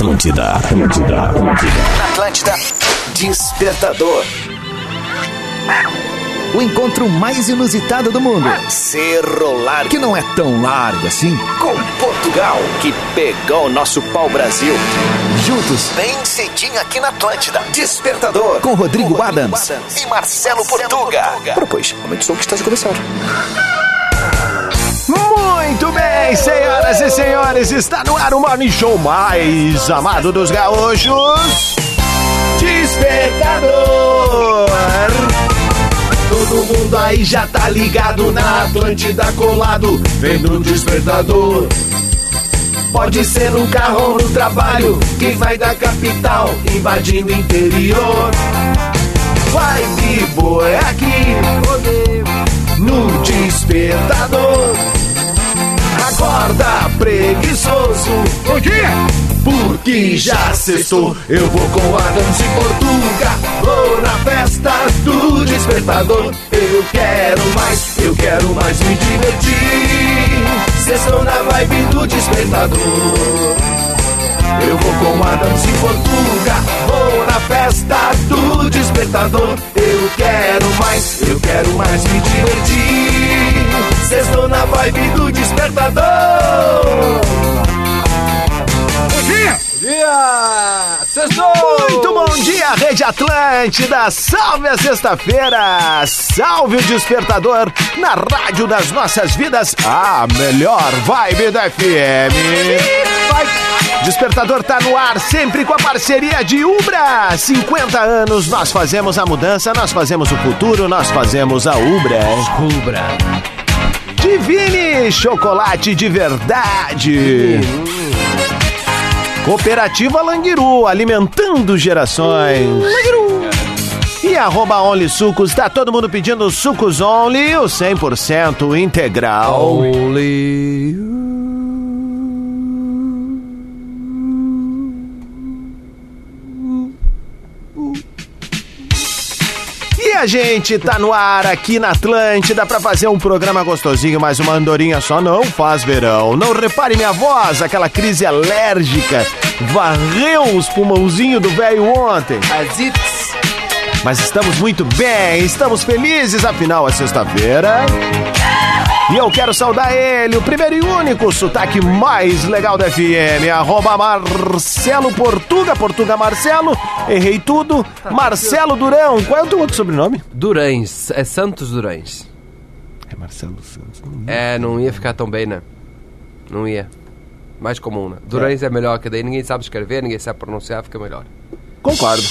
Atlântida, Atlântida, Atlântida. Atlântida. Despertador. O encontro mais inusitado do mundo. Cerro Largo. Que não é tão largo assim. Com Portugal, que pegou o nosso pau-brasil. Juntos, bem cedinho aqui na Atlântida. Despertador. Com Rodrigo, Adams, e Marcelo Portuga. Propôs, aumente o som que está de começar. Muito bem, senhoras e senhores, está no ar o Morning Show mais amado dos gaúchos. Despertador. Todo mundo aí já tá ligado na Atlântida colado, vendo o despertador. Pode ser no carro ou no trabalho, quem vai da capital invadindo o interior. Vai de boa é aqui, no despertador. Acorda preguiçoso, bom dia! Porque já sextou, eu vou com a Dança em Portuga. Vou na festa do despertador. Eu quero mais, eu quero mais me divertir. Sextou na vibe do despertador. Eu vou com a dança em Portuga, vou na festa do despertador. Eu quero mais, eu quero mais me divertir. Sextou na vibe do despertador. Bom dia! Bom dia! Sextou! Muito bom dia, Rede Atlântida! Salve a sexta-feira! Salve o despertador na rádio das nossas vidas, a melhor vibe da FM. Vai! Despertador tá no ar, sempre com a parceria de Ubra. 50 anos, nós fazemos a mudança, nós fazemos o futuro, nós fazemos a Ubra. Ubra. Divine chocolate de verdade. Cooperativa Languiru, alimentando gerações. E arroba Only Sucos, tá todo mundo pedindo sucos Only, o 100% integral. Only. A gente tá no ar aqui na Atlântida pra fazer um programa gostosinho, mas uma andorinha só não faz verão. Não repare minha voz, aquela crise alérgica varreu os pulmãozinhos do velho ontem. Mas estamos muito bem, estamos felizes, afinal é sexta-feira. E eu quero saudar ele, o primeiro e único sotaque mais legal da FM, arroba Marcelo Portuga, Portuga Marcelo, errei tudo, Marcelo Durão, qual é o teu outro sobrenome? Durães, é Santos Durães. É Marcelo Santos. É, não ia ficar tão bem, né? Não ia. Mais comum, né? Durães é. melhor, que daí ninguém sabe escrever, ninguém sabe pronunciar, fica melhor. Concordo.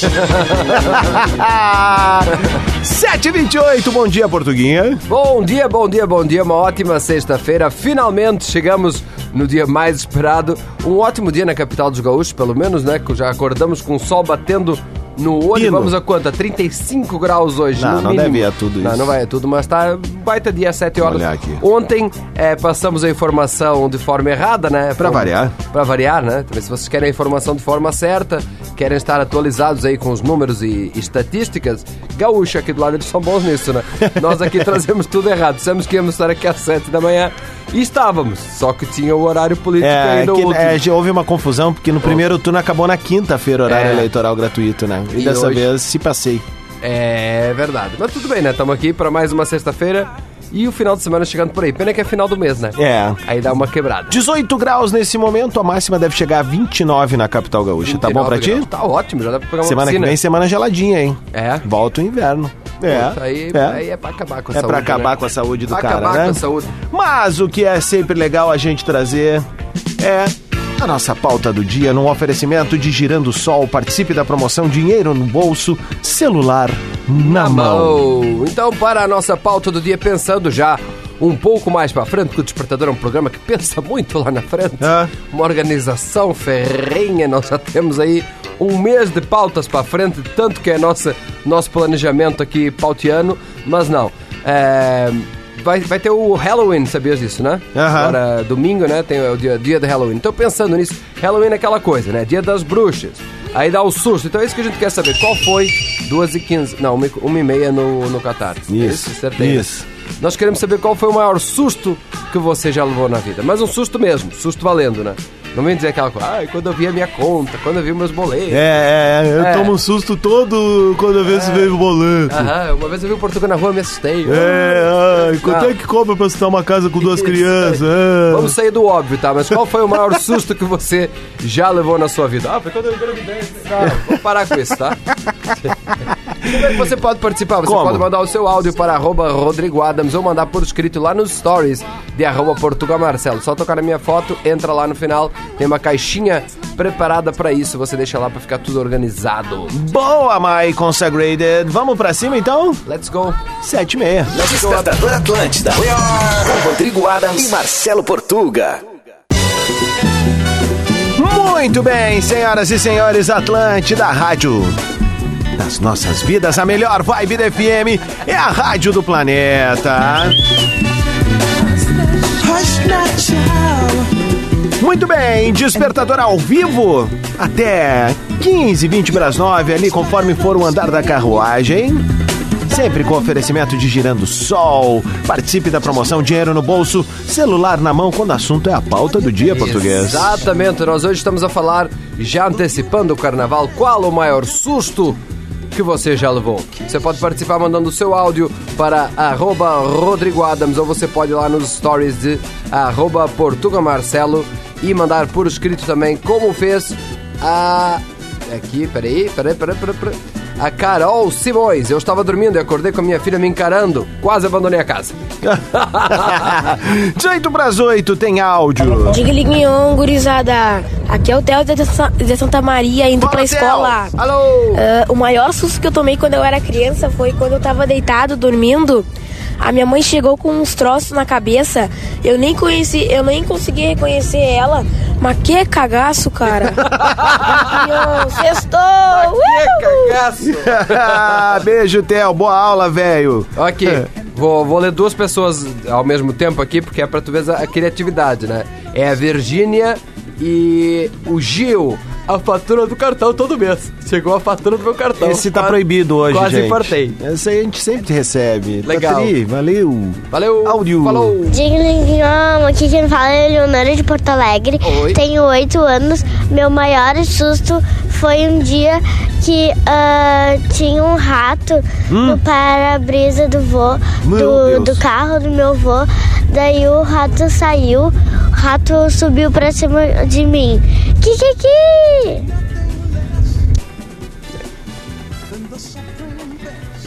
7h28, bom dia, Portuguinha. Bom dia, bom dia, bom dia. Uma ótima sexta-feira. Finalmente chegamos no dia mais esperado. Um ótimo dia na capital dos gaúchos, pelo menos, né? Que já acordamos com o sol batendo no olho. Pino. Vamos a quanto? A 35 graus hoje. Não, no não mínimo. deve ir a tudo Não, isso. não vai a tudo, mas tá baita dia, 7 horas. Olhar aqui. Ontem é, passamos a informação de forma errada, né? Pra variar. Pra variar, né? Também se vocês querem a informação de forma certa, querem estar atualizados aí com os números e, estatísticas, gaúcho aqui do lado, eles são bons nisso, né? Nós aqui trazemos tudo errado. Dissemos que íamos estar aqui às 7 da manhã e estávamos, só que tinha o horário político É, ainda que, último. é, houve uma confusão, porque no primeiro turno acabou na quinta-feira, horário É. eleitoral gratuito, né? E, E dessa hoje- vez se passei. É verdade. Mas tudo bem, né? Estamos aqui para mais uma sexta-feira e o final de semana chegando por aí. Pena que é final do mês, né? É. Aí dá uma quebrada. 18 graus nesse momento, a máxima deve chegar a 29 na capital gaúcha. Tá bom pra 29 ti? graus. Tá ótimo, já dá pra pegar uma Semana que piscina. vem, semana geladinha, hein? É. Volta o inverno. É. Puta, aí, é. aí é pra acabar com a É saúde. pra acabar né? com a saúde do Pra cara, acabar né? com a saúde. Mas o que é sempre legal a gente trazer é a nossa pauta do dia num oferecimento de Girando Sol. Participe da promoção Dinheiro no Bolso, celular na, mão. Mão. Então, para a nossa pauta do dia, pensando já um pouco mais pra frente, porque o Despertador é um programa que pensa muito lá na frente. Ah. Uma organização ferrenha, nós já temos aí um mês de pautas pra frente, tanto que é nossa, nosso planejamento aqui pautiano, mas não. É, vai, vai ter o Halloween, sabias disso, né? Aham. Agora, domingo, né? Tem o dia, dia de Halloween. Então, pensando nisso, Halloween é aquela coisa, né? Dia das bruxas. Aí dá o susto. Então é isso que a gente quer saber. Qual foi 2 e 15 Não, 1 e meia no, no Qatar. É Isso, Acertei, né? isso. Nós queremos saber qual foi o maior susto que você já levou na vida. Mas um susto mesmo, susto valendo, né? Não vem dizer aquela coisa, ah, quando eu vi a minha conta, quando eu vi meus boletos. É, é, eu É. tomo um susto todo quando eu vejo veio o boleto. Aham, uma vez eu vi o Portugal na rua, me assustei. É, ai, quanto é que cobra pra citar uma casa com duas crianças? É. Vamos sair do óbvio, tá? Mas qual foi o maior susto que você já levou na sua vida? Ah, foi quando eu engravidei. Não, vamos parar com isso, tá? Como é que você pode participar? Você Como? pode mandar o seu áudio para arroba Rodrigo Adams ou mandar por escrito lá nos stories de arroba Portugal Marcelo. Só tocar na minha foto, entra lá no final, tem uma caixinha preparada pra isso. Você deixa lá pra ficar tudo organizado. Boa, my consagrated. Vamos pra cima então? Let's go. Sete e meia. Despertador Atlântida. Com Rodrigo Adams e Marcelo Portuga. Muito bem, senhoras e senhores, Atlântida, rádio das nossas vidas, a melhor vibe da FM é a rádio do planeta. Muito bem, despertador ao vivo até 15, 20 para as 9, ali conforme for o andar da carruagem. Sempre com oferecimento de Girando Sol. Participe da promoção Dinheiro no Bolso, celular na mão quando o assunto é a pauta do dia português. Exatamente, nós hoje estamos a falar, já antecipando o carnaval, qual o maior susto que você já levou? Você pode participar mandando o seu áudio para arroba Rodrigo Adams ou você pode ir lá nos stories de arroba Portuga Marcelo e mandar por escrito também como fez a... Aqui, peraí, peraí, peraí, peraí, peraí. A Carol Simões. Eu estava dormindo e acordei com a minha filha me encarando. Quase abandonei a casa. 18 para as 8 tem áudio. Diga Lignon, gurizada. Aqui é o Theo de Sa- de Santa Maria indo Fala, pra escola. Theo. Alô! Ah, o maior susto que eu tomei quando eu era criança foi quando eu tava deitado, dormindo. A minha mãe chegou com uns troços na cabeça. Eu nem conheci, eu nem consegui reconhecer ela. Mas que cagaço, cara. Lignon, Sextou! Que cagaço! Beijo, Theo. Boa aula, velho. Ok, vou, vou ler duas pessoas ao mesmo tempo aqui, porque é pra tu ver a, a criatividade, né? É a Virgínia e o Gil. A fatura do cartão todo mês. Chegou a fatura do meu cartão. Esse tá Quase- proibido hoje, Quase gente. infartei. Esse aí a gente sempre recebe. Legal. Tatri, valeu. Valeu. Áudio. Falou. Digninho, aqui quem fala é Leonora de Porto Alegre. Oi. Tenho oito anos. Meu maior susto foi um dia que ah, tinha um rato no para-brisa do vô, do, do carro do meu vô. Daí o rato saiu, o rato subiu pra cima de mim. Que que que?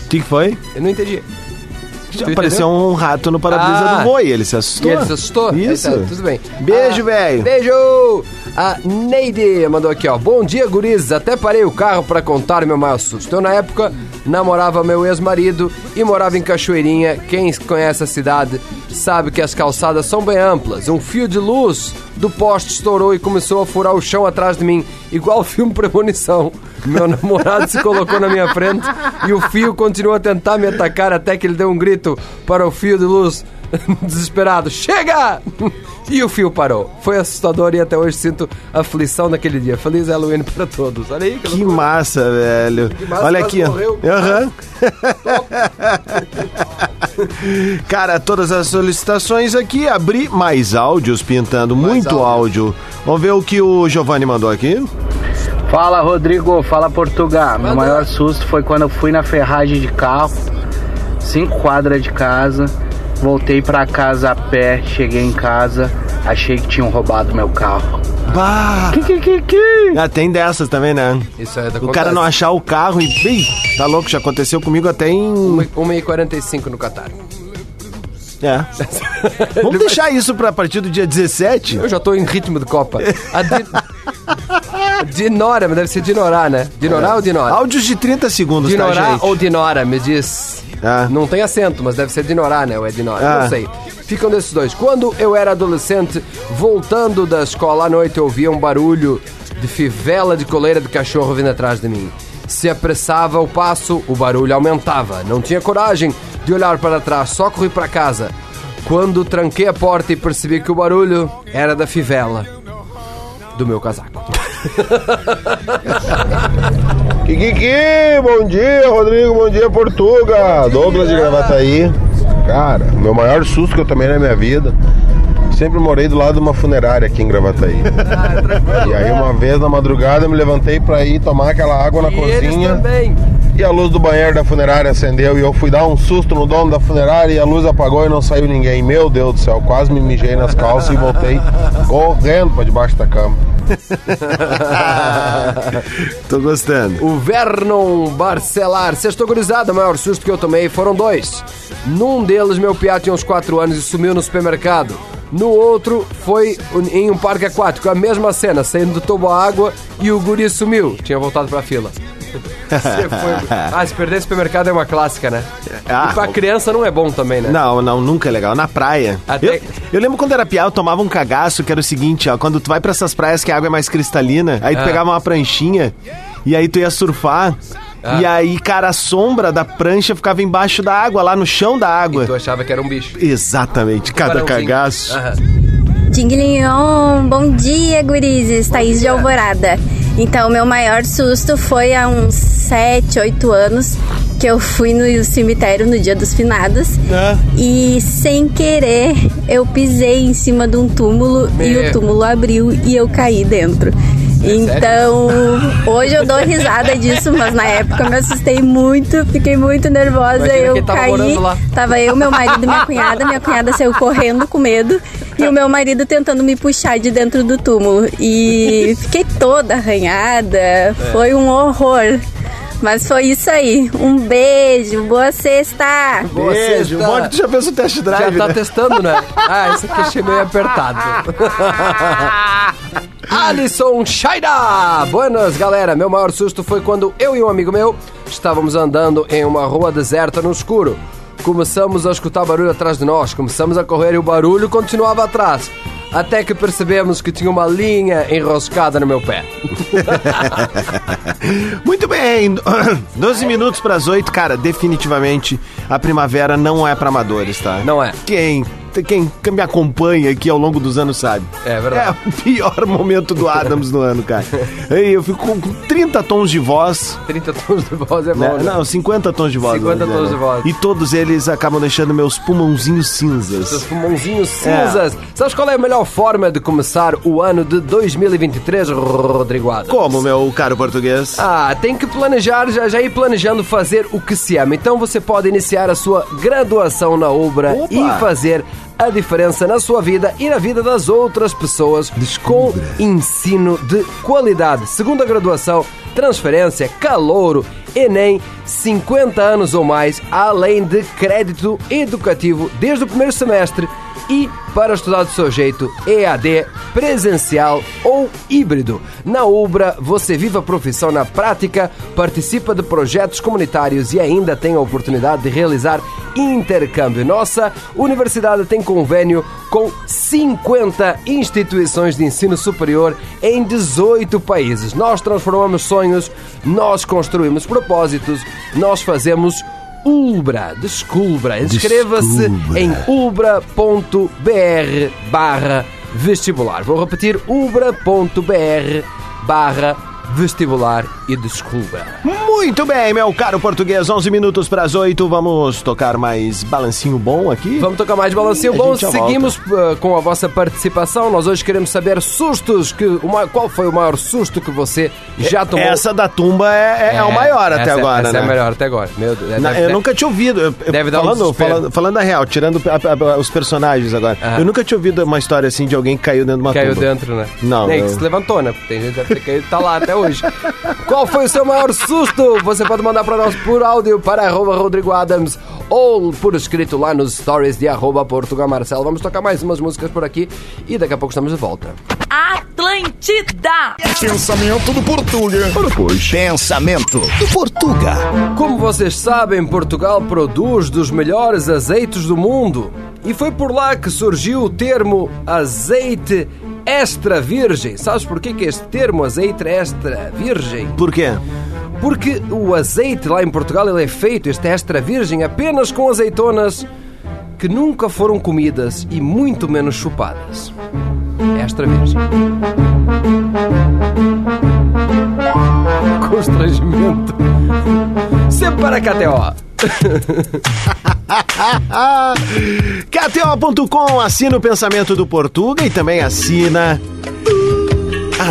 O que que foi? Eu não entendi. Tu Apareceu entendeu? um rato no para-brisa Ah. do boi. Ele se assustou. E ele se assustou? Isso. Então, tudo bem. Beijo, Ah, velho. Beijo! A Neide mandou aqui, ó. Bom dia, gurizes. Até parei o carro pra contar meu maior susto. Eu, na época, namorava meu ex-marido e morava em Cachoeirinha. Quem conhece a cidade sabe que as calçadas são bem amplas. Um fio de luz do poste estourou e começou a furar o chão atrás de mim, igual filme Premonição. Meu namorado se colocou na minha frente e o fio continuou a tentar me atacar até que ele deu um grito para o fio de luz desesperado: Chega! E o fio parou. Foi assustador e até hoje sinto aflição naquele dia. Feliz Halloween para todos. Olha aí, Que massa, velho. massa, Olha aqui. Aham. Cara, todas as solicitações aqui, abri mais áudios pintando, muito áudio. áudios. Vamos ver o que o Giovanni mandou aqui. Fala Rodrigo, fala Portugal. Meu maior susto foi quando eu fui na ferragem de carro, cinco quadras de casa, voltei pra casa a pé, cheguei em casa, achei que tinham roubado meu carro. Bah! Que, que, que, que? Ah, tem dessas também, né? Isso é da O cara não achar o carro e. Ih, tá louco, já aconteceu comigo até em. 1h45 no Catar. É. Vamos deixar isso pra partir do dia 17? Eu já tô em ritmo de Copa. A Di... Dinora, mas deve ser Dinorá, né? Dinorá ou Dinora? Áudios de 30 segundos, tá, Dinorá gente? ou Dinora, me diz. Ah. Não tem acento, mas deve ser Dinorá, né? Ou é Dinora, Ah. não sei. Ficam desses dois. Quando eu era adolescente, voltando da escola à noite, eu ouvia um barulho de fivela de coleira de cachorro vindo atrás de mim. Se apressava o passo, o barulho aumentava. Não tinha coragem de olhar para trás, só corri para casa. Quando tranquei a porta e percebi que o barulho era da fivela do meu casaco. Kikiki, bom dia, Rodrigo, bom dia, Portuga. Douglas de Gravataí. Cara, meu maior susto que eu tomei na minha vida Sempre morei do lado de uma funerária aqui em Gravataí. e aí uma vez na madrugada eu me levantei pra ir tomar aquela água na E cozinha. também. E a luz do banheiro da funerária acendeu e eu fui dar um susto no dono da funerária e a luz apagou e não saiu ninguém. Meu Deus do céu, quase me mijei nas calças e voltei correndo pra debaixo da cama. Tô gostando. O Vernon Barcelar. Sextou gurizada, o maior susto que eu tomei foram dois. Num deles, meu piá tinha uns 4 anos e sumiu no supermercado. No outro, foi em um parque aquático. A mesma cena, saindo do tubo a água e o guri sumiu. Tinha voltado pra fila. Você foi- Ah, se perder supermercado é uma clássica, né? Ah, e pra criança não é bom também, né? Não, não, nunca é legal. Na praia. Até- Eu, eu lembro quando era piá, eu tomava um cagaço, que era o seguinte, ó. Quando tu vai pra essas praias que a água é mais cristalina, aí tu Ah. pegava uma pranchinha e aí tu ia surfar. Ah. E aí, cara, a sombra da prancha ficava embaixo da água, lá no chão da água. E tu achava que era um bicho. Exatamente, cada cagaço. Aham. Bom dia, gurizes. Thaís de Alvorada. Então, meu maior susto foi há uns 7, 8 anos que eu fui no cemitério no dia dos finados Ah. e sem querer eu pisei em cima de um túmulo e o túmulo abriu e eu caí dentro. Então, hoje eu dou risada disso, mas na época eu me assustei muito, fiquei muito nervosa. Imagina eu tava caí. Tava eu, meu marido e minha cunhada. Minha cunhada saiu correndo com medo. E o meu marido tentando me puxar de dentro do túmulo. E fiquei toda arranhada. É. Foi um horror. Mas foi isso aí. Um beijo. Boa sexta. Boa Beijo. sexta. Que tu já fez o test Já drive, tá né? testando, né? Ah, esse aqui achei meio apertado. Alisson Shaida! Buenas, galera. Meu maior susto foi quando eu e um amigo meu estávamos andando em uma rua deserta no escuro. Começamos a escutar barulho atrás de nós, começamos a correr e o barulho continuava atrás. Até que percebemos que tinha uma linha enroscada no meu pé. Muito bem, 12 minutos pras 8, cara, definitivamente a primavera não é pra amadores, tá? Não é. Quem, quem me acompanha aqui ao longo dos anos sabe. É verdade. É o pior momento do Adams do ano, cara. Ei, eu fico com 30 tons de voz. 30 tons de voz é bom, né? né? Não, 50 tons de voz. 50 vamos dizer, tons de né? voz. E todos eles acabam deixando meus pulmãozinhos Seus cinzas. pulmãozinhos cinzas. Sabes qual é a melhor forma de começar o ano de 2023, Rodrigo Adams? Como, meu caro português? Ah, tem que planejar, já, já ir planejando fazer o que se ama. Então você pode iniciar a sua graduação na Ubra Opa! e fazer a diferença na sua vida e na vida das outras pessoas com ensino de qualidade. Segunda graduação, transferência, calouro, Enem, 50 anos ou mais, além de crédito educativo desde o primeiro semestre e para estudar do seu jeito, EAD, presencial ou híbrido. Na Ubra, você vive a profissão na prática, participa de projetos comunitários e ainda tem a oportunidade de realizar intercâmbio. Nossa universidade tem convênio com 50 instituições de ensino superior em 18 países. Nós transformamos sonhos, nós construímos propósitos, nós fazemos Ubra, descubra. Inscreva-se em ubra.br barra vestibular. Vou repetir, ubra.br barra vestibular e descubra. Muito bem, meu caro português, 11 minutos pras 8. Vamos tocar mais balancinho bom aqui? Vamos tocar mais balancinho E a bom. Seguimos uh, com a vossa participação. Nós hoje queremos saber sustos que o ma- qual foi o maior susto que você já tomou? Essa da tumba é, é, é o maior até essa- agora, essa né? é a melhor até agora. Meu Deus, Na- deve- eu nunca tinha ouvido. eu- eu- Deve dar um falando, desespero. falando, falando a real, tirando a- a- os personagens agora. Eu nunca tinha ouvido uma história assim de alguém que caiu dentro de uma Caiu tumba. dentro, né? Não, Nem que eu- se levantou, né? Tem gente que deve ter caído e tá lá até hoje. Qual foi o seu maior susto? Você pode mandar pra nós por áudio para arroba Rodrigo Adams ou por escrito lá nos stories de arroba Portugal Marcelo. Vamos tocar mais umas músicas por aqui e daqui a pouco estamos de volta. Atlântida! Pensamento do Portuga. Pensamento do Portuga. Como vocês sabem, Portugal produz dos melhores azeites do mundo. E foi por lá que surgiu o termo azeite extra virgem. Sabes por que este termo azeite extra virgem? Por quê? Porque o azeite lá em Portugal ele é feito, este extra virgem, apenas com azeitonas que nunca foram comidas e muito menos chupadas. Extra virgem. Constrangimento. Sempre para a KTO. KTO.com assina o pensamento do Portuga e também assina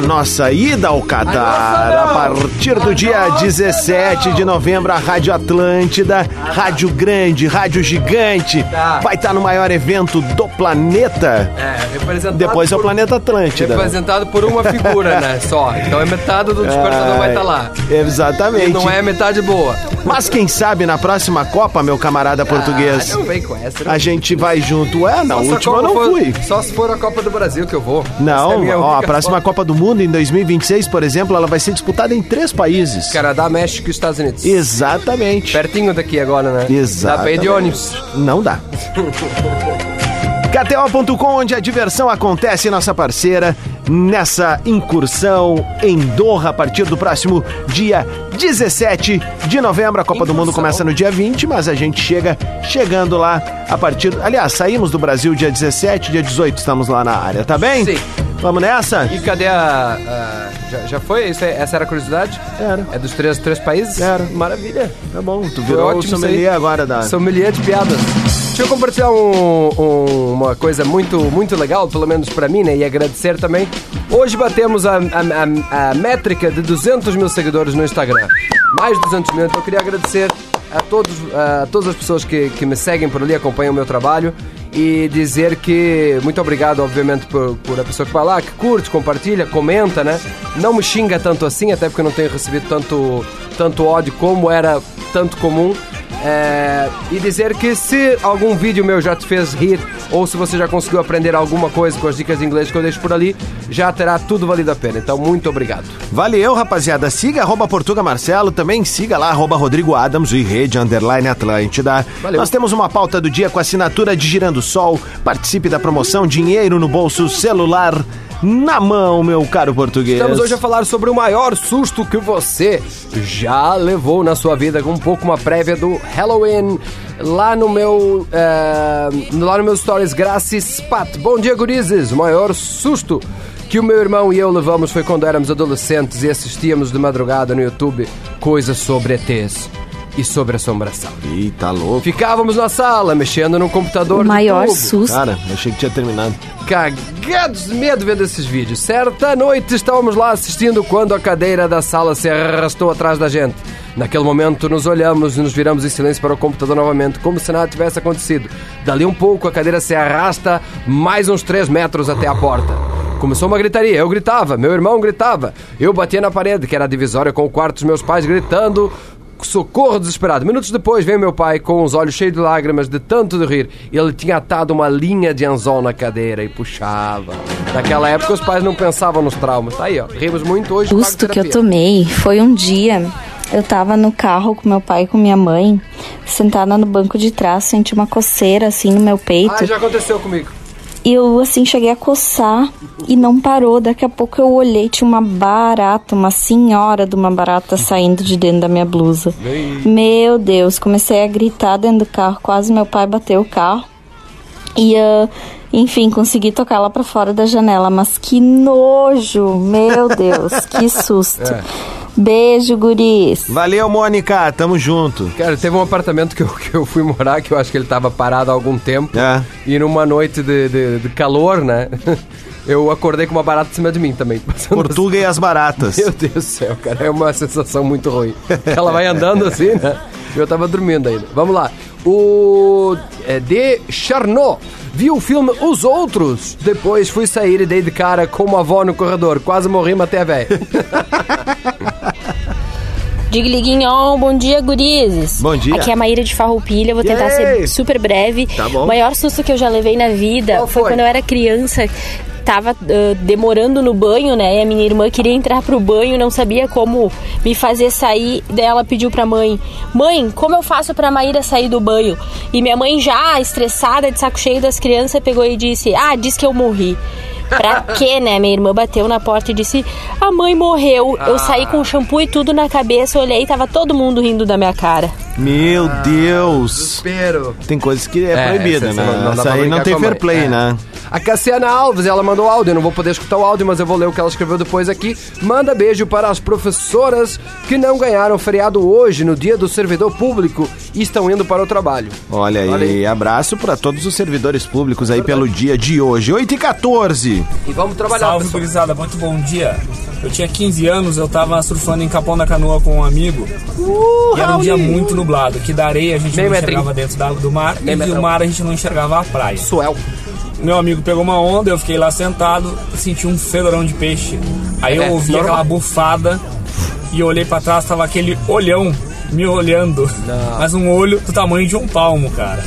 a nossa ida ao Catar. A partir do dia 17 de novembro, a Rádio Atlântida, Rádio Grande, Rádio Gigante, vai estar no maior evento do planeta. É, representado Depois é o por- Planeta Atlântida. Representado por uma figura, né? Só. Então é metade do despertador vai estar lá. Exatamente. E não é metade boa. Mas quem sabe na próxima Copa, meu camarada português, Ah, não vem com essa. não. a gente vai junto. É, na Só se a última eu Copa não for- fui. Só se for a Copa do Brasil que eu vou. Essa é Não, minha ó, a única próxima. Copa do Mundo em 2026, por exemplo, ela vai ser disputada em três países. Canadá, México e Estados Unidos. Exatamente. Pertinho daqui agora, né? Exatamente. Dá pra ir de ônibus. Não dá. KTO.com, onde a diversão acontece, nossa parceira, nessa incursão em Doha, a partir do próximo dia 17 de novembro. A Copa do Mundo Incursão. começa no dia 20, mas a gente chega chegando lá a partir. Aliás, saímos do Brasil dia 17, dia 18 estamos lá na área, tá bem? Sim. Vamos nessa? E cadê a. a- já, já foi? Isso é- essa era a curiosidade? Era. É dos três, três países? Era. Maravilha. Tá bom, tu virou ótimo sommelier agora da. Sommelier de piadas. Deixa eu compartilhar um- um- uma coisa muito, muito legal, pelo menos pra mim, né? E agradecer também. Hoje batemos a, a- a- a métrica de 200 mil seguidores no Instagram. Mais de 200 mil. Então eu queria agradecer a, todos, a todas as pessoas que, que me seguem por ali, acompanham o meu trabalho. E dizer que muito obrigado, obviamente, por, por a pessoa que vai lá, que curte, compartilha, comenta, né? Não me xinga tanto assim, até porque eu não tenho recebido tanto, tanto ódio como era tanto comum. É, e dizer que se algum vídeo meu já te fez rir ou se você já conseguiu aprender alguma coisa com as dicas de inglês que eu deixo por ali, já terá tudo valido a pena. Então, muito obrigado. Valeu, rapaziada. Siga arroba Portuga Marcelo, também siga lá arroba Rodrigo Adams e Rede Underline Atlântida. Valeu. Nós temos uma pauta do dia com assinatura de Girando Sol. Participe da promoção Dinheiro no Bolso Celular na mão, meu caro português. Estamos hoje a falar sobre o maior susto que você já levou na sua vida, com um pouco uma prévia do Halloween. Lá no meu. eh, lá no meu Stories Graças Pat. Bom dia, gurizes! O maior susto que o meu irmão e eu levamos foi quando éramos adolescentes e assistíamos de madrugada no YouTube coisas sobre ETs e sobre assombração. Ih, tá louco. Ficávamos na sala, mexendo no computador O maior tubo. susto. Cara, achei que tinha terminado. Cagados de medo vendo esses vídeos. Certa noite estávamos lá assistindo quando a cadeira da sala se arrastou atrás da gente. Naquele momento nos olhamos e nos viramos em silêncio para o computador novamente, como se nada tivesse acontecido. Dali um pouco a cadeira se arrasta mais uns 3 metros até a porta. Começou uma gritaria, eu gritava, meu irmão gritava. Eu batia na parede, que era a divisória com o quarto dos meus pais, gritando socorro desesperado. Minutos depois veio meu pai com os olhos cheios de lágrimas de tanto de rir. Ele tinha atado uma linha de anzol na cadeira e puxava. Naquela época os pais não pensavam nos traumas. Tá aí, ó. Rimos muito hoje. susto pago que eu tomei foi um dia. Eu tava no carro com meu pai e com minha mãe, sentada no banco de trás, senti uma coceira assim no meu peito. Ah, já aconteceu comigo. E eu assim cheguei a coçar e não parou. Daqui a pouco eu olhei, tinha uma barata, uma senhora de uma barata saindo de dentro da minha blusa. Meu Deus, comecei a gritar dentro do carro, quase meu pai bateu o carro. E ah, enfim, consegui tocar ela pra fora da janela, mas que nojo, meu Deus, que susto. Beijo, guris. Valeu, Mônica. Tamo junto. Cara, teve um apartamento que eu, que eu fui morar, que eu acho que ele tava parado há algum tempo. É. E numa noite de, de, de calor, né? Eu acordei com uma barata em cima de mim também. Portuga e as baratas. Meu Deus do céu, cara, é uma sensação muito ruim. Ela vai andando assim, né? Eu tava dormindo ainda. Vamos lá. O é, de Charnot viu o filme Os Outros. Depois fui sair e dei de cara com uma avó no corredor. Quase morri, matei a velha. Digliguinhon, bom dia, gurizes. Bom dia. Aqui é a Maíra de Farroupilha, vou tentar ser super breve. Tá bom. O maior susto que eu já levei na vida Qual foi foi? quando eu era criança. Tava ah, demorando no banho, né? E a minha irmã queria entrar pro banho, não sabia como me fazer sair. Daí ela pediu pra mãe: Mãe, como eu faço pra Maíra sair do banho? E minha mãe, já estressada, de saco cheio das crianças, pegou e disse: Ah, diz que eu morri. Pra quê, né? Minha irmã bateu na porta e disse: A mãe morreu. Eu saí com shampoo e tudo na cabeça, olhei e tava todo mundo rindo da minha cara. Meu Deus. Desespero. Tem coisas que é, É, proibida, essa- né? essa não- não Essa aí não tem fair play, É. né? A Cassiana Alves, ela mandou áudio, eu não vou poder escutar o áudio, mas eu vou ler o que ela escreveu depois aqui. Manda beijo para as professoras que não ganharam feriado hoje, no dia do servidor público, e estão indo para o trabalho. Olha aí, Olha aí. abraço pra todos os servidores públicos aí pelo dia de hoje. 8 e 14. E vamos trabalhar, Salve, pessoal. gurizada, muito bom dia. Eu tinha 15 anos, eu tava surfando em Capão da Canoa com um amigo. e era um dia muito nublado, que da areia a gente Meio não metrinho. enxergava dentro da água do mar Meio e metrão. do mar a gente não enxergava a praia. Suel. Meu amigo pegou uma onda, eu fiquei lá sentado, senti um fedorão de peixe. Aí eu É, ouvi normal. aquela bufada e eu olhei pra trás, tava aquele olhão me olhando. Mas um olho do tamanho de um palmo, cara.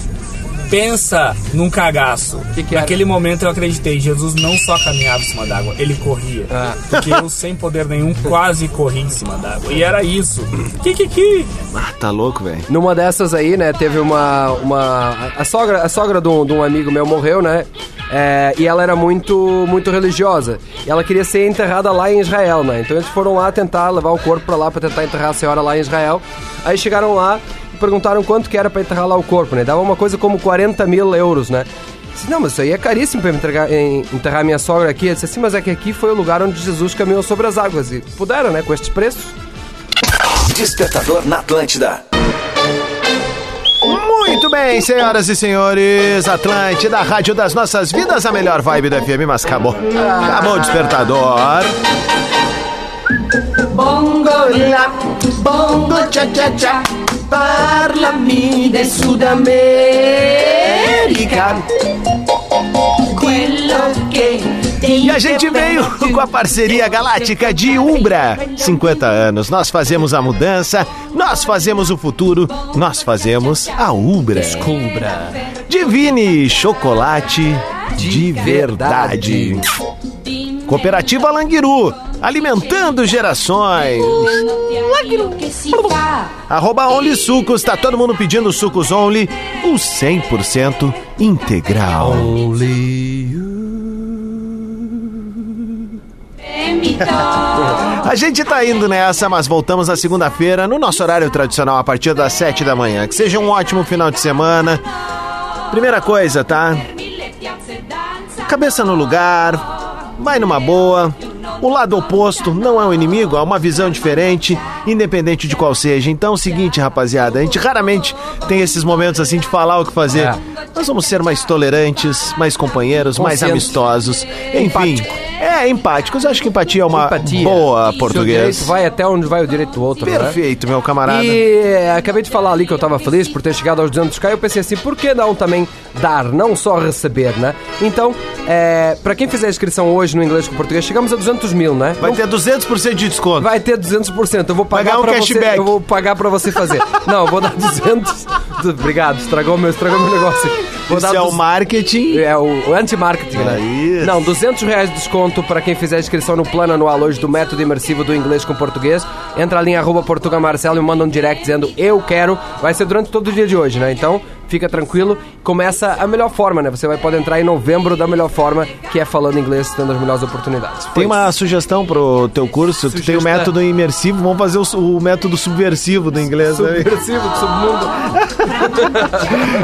Pensa num cagaço. que era? Naquele momento eu acreditei, Jesus não só caminhava em cima d'água, ele corria. Ah. Porque eu, sem poder nenhum, quase corri em cima d'água. E era isso. Kikiki! Ah, tá louco, velho. Numa dessas aí, né, teve uma. uma a sogra, a sogra de um, de um amigo meu morreu, né? É, e ela era muito, muito religiosa. E ela queria ser enterrada lá em Israel, né? Então eles foram lá tentar levar o corpo pra lá pra tentar enterrar a senhora lá em Israel. Aí chegaram lá perguntaram quanto que era pra enterrar lá o corpo, né? Dava uma coisa como 40 mil euros, né? Disse, não, mas isso aí é caríssimo pra me entregar, enterrar minha sogra aqui. Eu disse assim, mas é que aqui foi o lugar onde Jesus caminhou sobre as águas. E puderam, né? Com estes preços. Despertador na Atlântida. Muito bem, senhoras e senhores. Atlântida, Rádio das Nossas Vidas, a melhor vibe da FM, mas acabou. Acabou o despertador. Bongo la, bongo cha cha cha, parlami del Sud America. Quello che E a gente veio com a parceria galáctica de Umbra. 50 anos, nós fazemos a mudança, nós fazemos o futuro, nós fazemos a Umbra. Descubra. Divine chocolate de verdade. Cooperativa Languiru, alimentando gerações. Arroba Only Sucos, tá todo mundo pedindo sucos Only, o 100% integral. A gente tá indo nessa, mas voltamos na segunda-feira, no nosso horário tradicional, a partir das 7 da manhã. Que seja um ótimo final de semana. Primeira coisa, tá? Cabeça no lugar, vai numa boa. O lado oposto não é um inimigo, é uma visão diferente, independente de qual seja. Então é o seguinte, rapaziada, a gente raramente tem esses momentos assim de falar o que fazer. É. Nós vamos ser mais tolerantes, mais companheiros, mais Conscientes. amistosos. Enfim, Empático. É empáticos. Acho que empatia é uma Empatia. boa Seu português. direito vai até onde vai o direito do outro, né? Perfeito, meu camarada. E é, acabei de falar ali que eu tava feliz por ter chegado aos 200k. Eu pensei assim, por que não também dar, não só receber, né? Então, é, pra quem fizer a inscrição hoje no inglês com português, chegamos a 200 mil, né? Vai Não- ter 200% de desconto. Vai ter 200%. Eu vou pagar um pra cashback. você. Eu vou pagar pra você fazer. não, eu vou dar 200. Obrigado, estragou meu, estragou meu negócio. Vou Isso dar é o 200 marketing. É o, o anti-marketing, né? É isso. Não, 200 reais de desconto para quem fizer a inscrição no plano anual hoje do método imersivo do inglês com português. Entra ali em arroba Portuga Marcelo e manda um direct dizendo eu quero. Vai ser durante todo o dia de hoje, né? Então, fica tranquilo. Começa a melhor forma, né? Você vai poder entrar em novembro da melhor forma, que é falando inglês, tendo as melhores oportunidades. Tem uma sugestão pro teu curso? Tu tem o Sugestão. método imersivo, vamos fazer o, o método subversivo do inglês, né? Subversivo do submundo.